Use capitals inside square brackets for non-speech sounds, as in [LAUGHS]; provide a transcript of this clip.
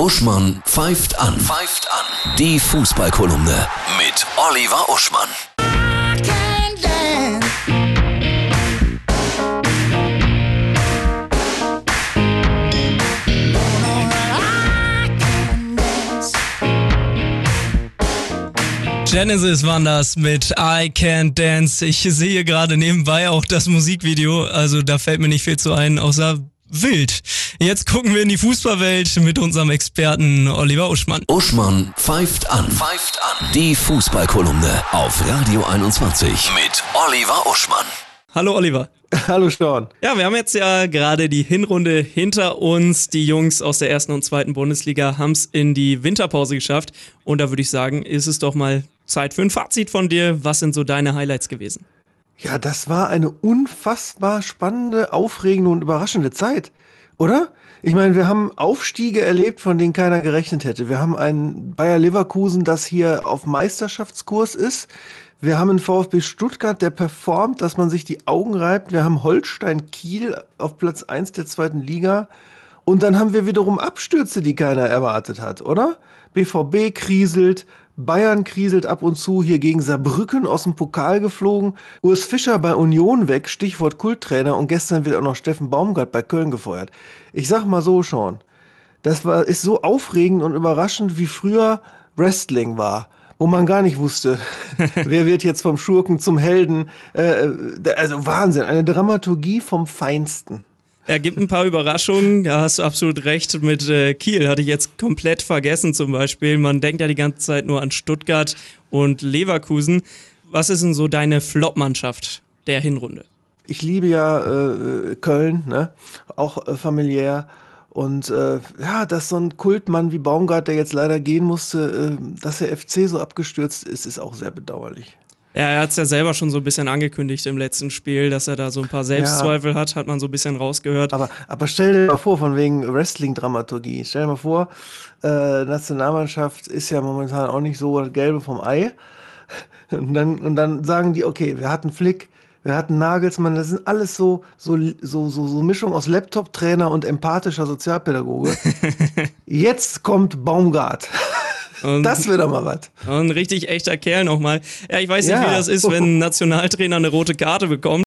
Uschmann pfeift an. Pfeift an. Die Fußballkolumne mit Oliver Uschmann. Genesis waren das mit I Can't Dance. Ich sehe gerade nebenbei auch das Musikvideo, also da fällt mir nicht viel zu ein, außer wild. Jetzt gucken wir in die Fußballwelt mit unserem Experten Oliver Uschmann. Uschmann pfeift an. Pfeift an. Die Fußballkolumne auf Radio 21 mit Oliver Uschmann. Hallo Oliver. Hallo Sean. Ja, wir haben jetzt ja gerade die Hinrunde hinter uns. Die Jungs aus der ersten und zweiten Bundesliga haben es in die Winterpause geschafft. Und da würde ich sagen, ist es doch mal Zeit für ein Fazit von dir. Was sind so deine Highlights gewesen? Ja, das war eine unfassbar spannende, aufregende und überraschende Zeit, oder? Ich meine, wir haben Aufstiege erlebt, von denen keiner gerechnet hätte. Wir haben ein Bayer Leverkusen, das hier auf Meisterschaftskurs ist. Wir haben einen VfB Stuttgart, der performt, dass man sich die Augen reibt. Wir haben Holstein Kiel auf Platz 1 der zweiten Liga. Und dann haben wir wiederum Abstürze, die keiner erwartet hat, oder? BVB kriselt, Bayern kriselt ab und zu hier gegen Saarbrücken aus dem Pokal geflogen. Urs Fischer bei Union weg, Stichwort Kulttrainer. Und gestern wird auch noch Steffen Baumgart bei Köln gefeuert. Ich sag mal so, Sean. Das war, ist so aufregend und überraschend, wie früher Wrestling war wo man gar nicht wusste, [LAUGHS] wer wird jetzt vom Schurken zum Helden. Äh, also Wahnsinn, eine Dramaturgie vom Feinsten. Er gibt ein paar Überraschungen, da hast du absolut recht. Mit äh, Kiel hatte ich jetzt komplett vergessen zum Beispiel. Man denkt ja die ganze Zeit nur an Stuttgart und Leverkusen. Was ist denn so deine Flop-Mannschaft der Hinrunde? Ich liebe ja äh, Köln, ne? auch äh, familiär. Und äh, ja, dass so ein Kultmann wie Baumgart, der jetzt leider gehen musste, äh, dass der FC so abgestürzt ist, ist auch sehr bedauerlich. Ja, er hat es ja selber schon so ein bisschen angekündigt im letzten Spiel, dass er da so ein paar Selbstzweifel ja. hat, hat man so ein bisschen rausgehört. Aber, aber stell dir mal vor, von wegen Wrestling-Dramaturgie, stell dir mal vor, äh, Nationalmannschaft ist ja momentan auch nicht so Gelbe vom Ei. Und dann, und dann sagen die, okay, wir hatten Flick, wir hatten Nagelsmann, das sind alles so, so, so, so, so Mischung aus Laptop-Trainer und empathischer Sozialpädagoge. [LAUGHS] Jetzt kommt Baumgart. Und, das wird doch mal was. Ein richtig echter Kerl nochmal. Ja, ich weiß nicht, ja. wie das ist, wenn ein Nationaltrainer eine rote Karte bekommt.